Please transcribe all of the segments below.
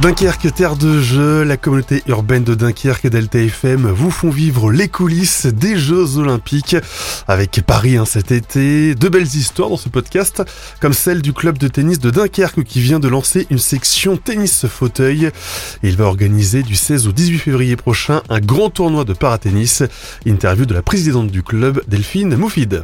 Dunkerque, terre de jeu, la communauté urbaine de Dunkerque et Delta FM vous font vivre les coulisses des Jeux Olympiques avec Paris hein, cet été. De belles histoires dans ce podcast, comme celle du club de tennis de Dunkerque qui vient de lancer une section tennis fauteuil. Il va organiser du 16 au 18 février prochain un grand tournoi de paratennis. Interview de la présidente du club, Delphine Moufid.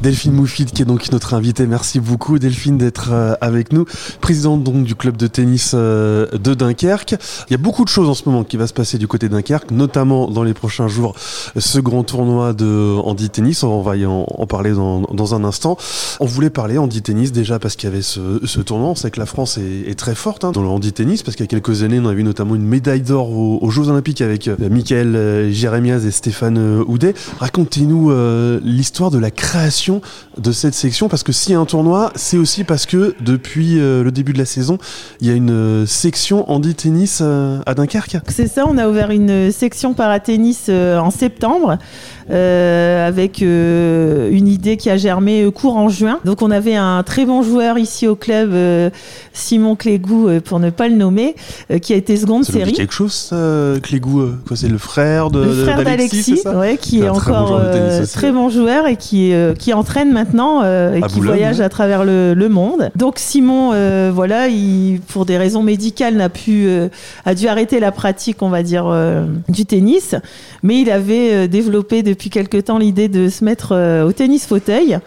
Delphine Moufid qui est donc notre invitée. Merci beaucoup Delphine d'être euh, avec nous. Présidente donc du club de tennis euh, de Dunkerque. Il y a beaucoup de choses en ce moment qui va se passer du côté de Dunkerque, notamment dans les prochains jours ce grand tournoi de handi tennis. On va y en, parler dans, un instant. On voulait parler handi tennis déjà parce qu'il y avait ce, tournoi. On sait que la France est, très forte hein, dans le handi tennis parce qu'il y a quelques années on a vu notamment une médaille d'or aux, Jeux Olympiques avec euh, Michael Jérémiaz et Stéphane Houdet. Racontez-nous l'histoire de la création de cette section Parce que s'il y a un tournoi, c'est aussi parce que depuis euh, le début de la saison, il y a une euh, section handi-tennis euh, à Dunkerque. C'est ça, on a ouvert une section paratennis en septembre. Avec une idée qui a germé court en juin. Donc on avait un très bon joueur ici au club, Simon Clégou, pour ne pas le nommer, qui a été seconde ça série. quelque chose, Clégou Quoi, c'est le frère de Le frère d'Alexis, ouais, qui est, encore très bon joueur et qui euh, qui, entraîne maintenant euh, et qui voyage à travers le, monde. Donc Simon, euh, voilà, il, pour des raisons médicales, n'a pu, a dû arrêter la pratique, on va dire, du tennis, mais il avait développé depuis quelque temps l'idée de se mettre au tennis fauteuil.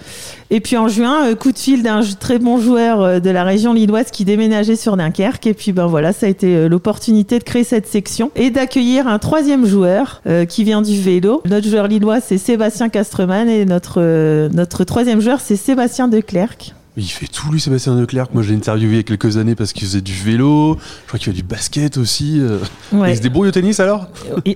Et puis en juin, coup de fil d'un très bon joueur de la région lilloise qui déménageait sur Dunkerque. Et puis ben voilà, ça a été l'opportunité de créer cette section et d'accueillir un troisième joueur qui vient du vélo. Notre joueur lillois, c'est Sébastien Castreman et notre euh, notre troisième joueur, c'est Sébastien Declercq. Il fait tout lui Sébastien Leclerc. Moi j'ai interviewé il y a quelques années parce qu'il faisait du vélo. Je crois qu'il fait du basket aussi. Euh. Il se débrouille au tennis alors?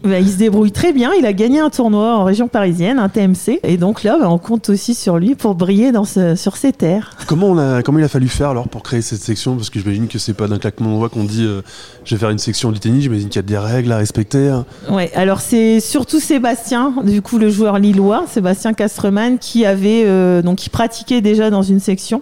Bah, il, se débrouille très bien. Il a gagné un tournoi en région parisienne, un TMC. Et donc là, bah, on compte aussi sur lui pour briller dans sur ses terres. Comment, on a, comment il a fallu faire alors pour créer cette section? Parce que j'imagine que c'est pas d'un claquement de doigts qu'on dit euh, je vais faire une section du tennis. J'imagine qu'il y a des règles à respecter. Hein. Ouais, alors c'est surtout Sébastien, du coup le joueur lillois, Sébastien Castreman, qui avait euh, donc qui pratiquait déjà dans une section.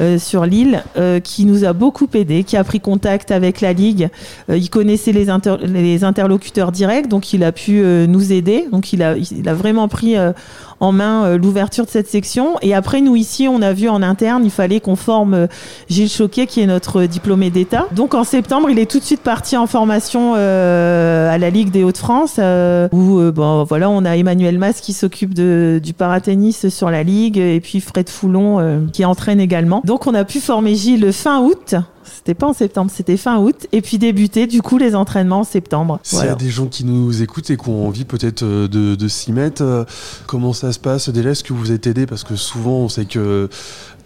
Euh, sur l'île euh, qui nous a beaucoup aidé, qui a pris contact avec la Ligue. Euh, il connaissait les, les, interlocuteurs directs, donc il a pu nous aider. Donc il a, il a vraiment pris en main l'ouverture de cette section. Et après, nous ici, on a vu en interne, il fallait qu'on forme Gilles Choquet, qui est notre diplômé d'État. Donc en septembre, il est tout de suite parti en formation à la Ligue des Hauts-de-France, où bon, voilà, on a Emmanuel Mas qui s'occupe du paratennis sur la Ligue, et puis Fred Foulon qui entraîne également. Donc on a pu former Gilles fin août. C'était pas en septembre, c'était fin août. Et puis débuter du coup les entraînements en septembre. S'il y a des gens qui nous écoutent et qui ont envie peut-être euh, de, s'y mettre, euh, comment ça se passe Déjà, est-ce que vous êtes aidé Parce que souvent on sait que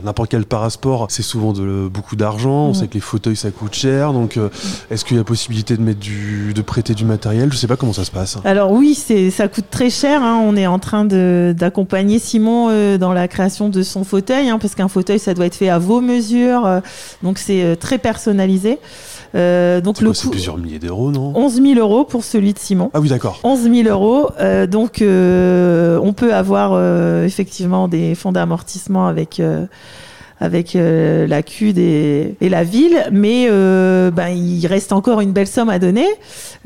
N'importe quel parasport, c'est souvent de, beaucoup d'argent. On sait que les fauteuils, ça coûte cher. Donc, euh, est-ce qu'il y a possibilité de mettre du, de prêter du matériel? Je ne sais pas comment ça se passe. Alors oui, c'est, ça coûte très cher. Hein. On est en train d'accompagner Simon euh, dans la création de son fauteuil, hein, parce qu'un fauteuil, ça doit être fait à vos mesures. Euh, donc, c'est très personnalisé. Euh, donc le coût, plusieurs milliers d'euros, non 11 000 euros pour celui de Simon. Ah oui, d'accord. 11 000 euros. Euh, donc euh, on peut avoir effectivement des fonds d'amortissement avec avec euh, la CUD et, et, la ville, mais euh, ben, il reste encore une belle somme à donner.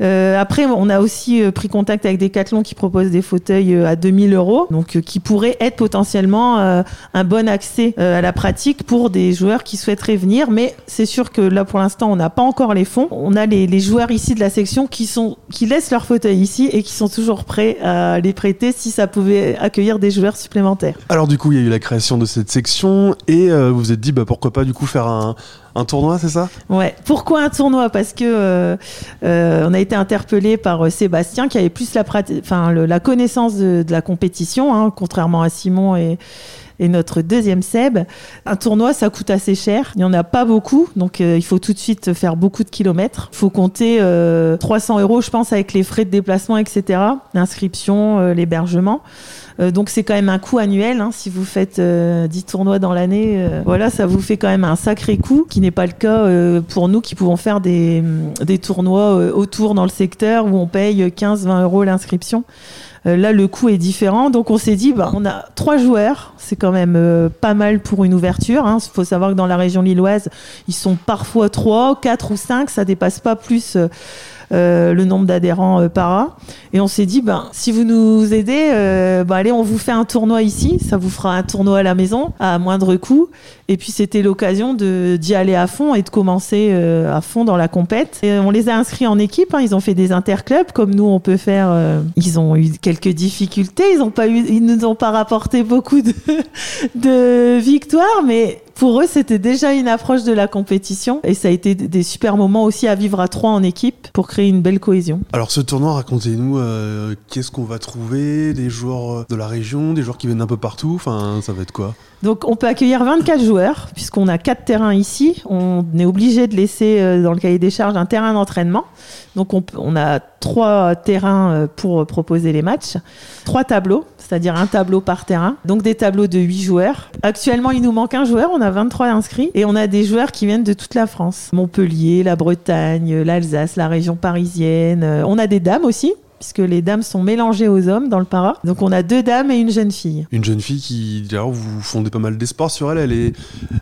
Euh, après, on a aussi euh, pris contact avec Decathlon qui propose des fauteuils euh, à 2000 euros, donc qui pourraient être potentiellement un bon accès à la pratique pour des joueurs qui souhaiteraient venir. Mais c'est sûr que là, pour l'instant, on n'a pas encore les fonds. On a les, les, joueurs ici de la section qui sont qui laissent leur fauteuil ici et qui sont toujours prêts à les prêter si ça pouvait accueillir des joueurs supplémentaires. Alors du coup, il y a eu la création de cette section et euh, vous vous êtes dit bah, pourquoi pas du coup faire un, tournoi, c'est ça? Ouais. Pourquoi un tournoi? Parce que euh, euh, on a été interpellé par Sébastien qui avait plus la, enfin, la connaissance de, la compétition, hein, contrairement à Simon et et notre deuxième Seb. Un tournoi, ça coûte assez cher. Il n'y en a pas beaucoup, donc euh, il faut tout de suite faire beaucoup de kilomètres. Il faut compter 300 euros, je pense, avec les frais de déplacement, etc. L'inscription, l'hébergement. Euh, donc c'est quand même un coût annuel. Hein, si vous faites 10 euh, tournois dans l'année, euh, voilà, ça vous fait quand même un sacré coût, qui n'est pas le cas pour nous qui pouvons faire des, des tournois autour dans le secteur où on paye 15-20 euros l'inscription. Là, le coût est différent. Donc, on s'est dit, bah, on a trois joueurs. C'est quand même pas mal pour une ouverture. Il hein. faut savoir que dans la région lilloise, ils sont parfois trois, quatre ou cinq. Ça dépasse pas plus euh, le nombre d'adhérents euh, par an. Et on s'est dit, ben, si vous nous aidez, euh, ben, allez, on vous fait un tournoi ici. Ça vous fera un tournoi à la maison à moindre coût. Et puis c'était l'occasion d'y aller à fond et de commencer à fond dans la compète. Et on les a inscrits en équipe. Hein. Ils ont fait des interclubs comme nous on peut faire. ils ont eu quelques difficultés. Ils ont nous ont pas rapporté beaucoup de victoires, mais pour eux, c'était déjà une approche de la compétition et ça a été des super moments aussi à vivre à trois en équipe pour créer une belle cohésion. Alors ce tournoi, racontez-nous euh, qu'est-ce qu'on va trouver, des joueurs de la région, des joueurs qui viennent un peu partout, enfin ça va être quoi? Donc on peut accueillir 24 joueurs puisqu'on a quatre terrains ici. On est obligé de laisser euh, dans le cahier des charges un terrain d'entraînement. Donc on, a trois terrains euh, pour proposer les matchs, trois tableaux, c'est-à-dire un tableau par terrain. Donc des tableaux de 8 joueurs. Actuellement il nous manque un joueur, on a 23 inscrits et on a des joueurs qui viennent de toute la France. Montpellier, la Bretagne, l'Alsace, la région parisienne. Euh, on a des dames aussi puisque les dames sont mélangées aux hommes dans le para. Donc on a deux dames et une jeune fille. Une jeune fille qui, d'ailleurs, vous fondez pas mal d'espoir sur elle. Elle est,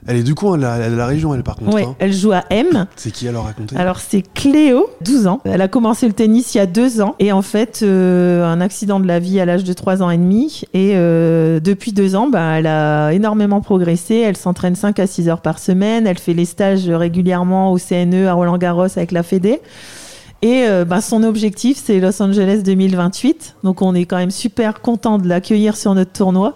elle est du coup, elle a, la région, elle par contre. Oui, hein. elle joue à M. C'est qui alors raconter Alors c'est Cléo, 12 ans. Elle a commencé le tennis il y a deux ans et en fait euh, un accident de la vie à l'âge de 3 ans et demi et euh, depuis deux ans, bah, elle a énormément progressé. Elle s'entraîne 5 à 6 heures par semaine. Elle fait les stages régulièrement au CNE à Roland Garros avec la Fédé. Et euh, bah, son objectif, c'est Los Angeles 2028. Donc on est quand même super content de l'accueillir sur notre tournoi.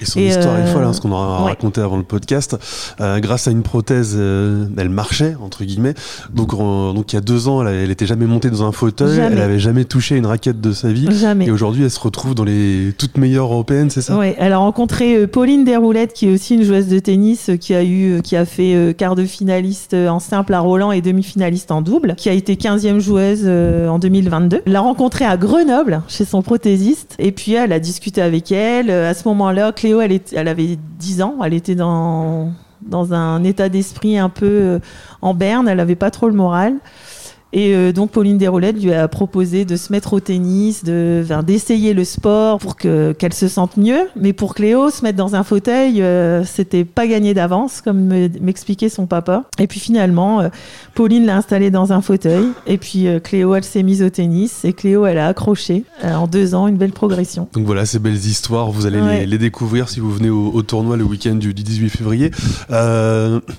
Et son histoire est folle, hein, ce qu'on a raconté avant le podcast. Euh, grâce à une prothèse, euh, elle marchait entre guillemets. Donc, donc il y a deux ans, elle, n'était jamais montée dans un fauteuil, elle avait jamais touché une raquette de sa vie. Jamais. Et aujourd'hui, elle se retrouve dans les toutes meilleures européennes, c'est ça? Oui. Elle a rencontré euh, Pauline Desroulettes, qui est aussi une joueuse de tennis, qui a eu, qui a fait quart de finaliste en simple à Roland et demi-finaliste en double, qui a été 15e joueuse en 2022. L'a rencontrée à Grenoble chez son prothésiste, et puis elle a discuté avec elle. À ce moment-là, Elle avait 10 ans, elle était dans, dans un état d'esprit un peu euh, en berne, elle n'avait pas trop le moral. Et euh, donc Pauline Desroulettes lui a proposé de se mettre au tennis, de d'essayer le sport pour que qu'elle se sente mieux. Mais pour Cléo, se mettre dans un fauteuil, euh, c'était pas gagné d'avance, comme m'expliquait son papa. Et puis finalement, euh, Pauline l'a installée dans un fauteuil. Et puis Cléo, elle s'est mise au tennis. Et Cléo, elle a accroché en deux ans, une belle progression. Donc voilà, ces belles histoires, vous allez les, découvrir si vous venez au, tournoi le week-end du 18 février.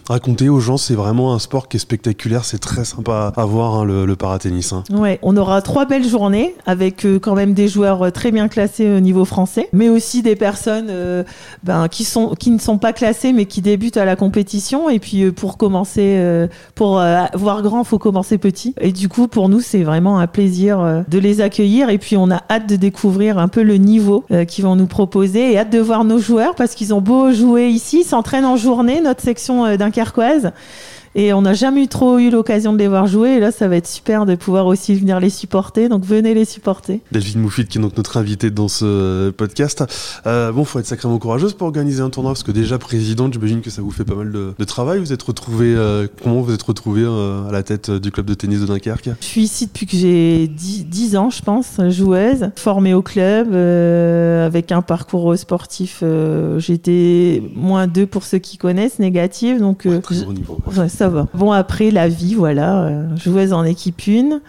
racontez aux gens, c'est vraiment un sport qui est spectaculaire, c'est très sympa à voir. Hein, le, paratennis. Hein. Ouais, on aura trois belles journées avec euh, quand même des joueurs euh, très bien classés au niveau français, mais aussi des personnes euh, ben, qui, sont, qui ne sont pas classées mais qui débutent à la compétition. Et puis pour commencer, pour voir grand, faut commencer petit. Et du coup, pour nous, c'est vraiment un plaisir de les accueillir. Et puis on a hâte de découvrir un peu le niveau qu'ils vont nous proposer et hâte de voir nos joueurs parce qu'ils ont beau jouer ici, s'entraînent en journée, notre section dunkerquoise. Et on n'a jamais trop eu l'occasion de les voir jouer. Et là, ça va être super de pouvoir aussi venir les supporter. Donc venez les supporter. Delphine Moufid, qui est donc notre invitée dans ce podcast. Euh, bon, faut être sacrément courageuse pour organiser un tournoi, parce que déjà présidente, j'imagine que ça vous fait pas mal de, travail. Vous êtes retrouvée, euh, comment vous êtes retrouvée euh, à la tête du club de tennis de Dunkerque? Je suis ici depuis que j'ai 10, ans, je pense, joueuse, formée au club, avec un parcours sportif. J'étais moins deux pour ceux qui connaissent, négative. Donc, ouais, très bon niveau. Bon, après, la vie, voilà. Euh, joueuse en équipe une.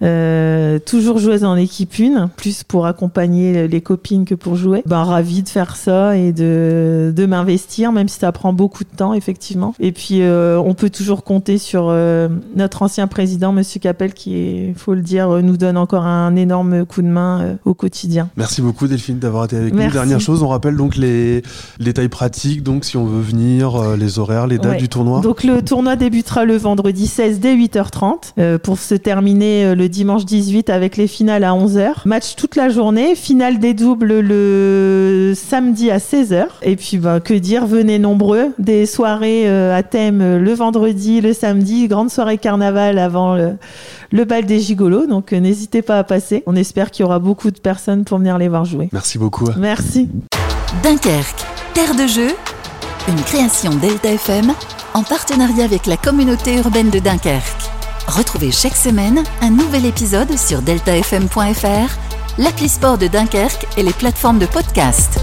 Euh, toujours joueuse en équipe une, plus pour accompagner les copines que pour jouer. Ben, ravie de faire ça et de, de m'investir, même si ça prend beaucoup de temps, effectivement. Et puis, euh, on peut toujours compter sur euh, notre ancien président, Monsieur Capel, qui, il faut le dire, nous donne encore un énorme coup de main au quotidien. Merci beaucoup, Delphine, d'avoir été avec nous. Dernière chose, on rappelle donc les, détails pratiques, donc si on veut venir, les horaires, les dates du tournoi. Donc, le tournoi débutera le vendredi 16 dès 8h30 pour se terminer le le dimanche 18 avec les finales à 11h. Match toute la journée, finale des doubles le samedi à 16h. Et puis bah, que dire, venez nombreux. Des soirées euh, à thème euh, le vendredi, le samedi, grande soirée carnaval avant le, le bal des gigolos. Donc euh, n'hésitez pas à passer. On espère qu'il y aura beaucoup de personnes pour venir les voir jouer. Merci beaucoup. Merci. Dunkerque, terre de jeu, une création Delta FM en partenariat avec la communauté urbaine de Dunkerque. Retrouvez chaque semaine un nouvel épisode sur deltafm.fr, l'appli sport de Dunkerque et les plateformes de podcast.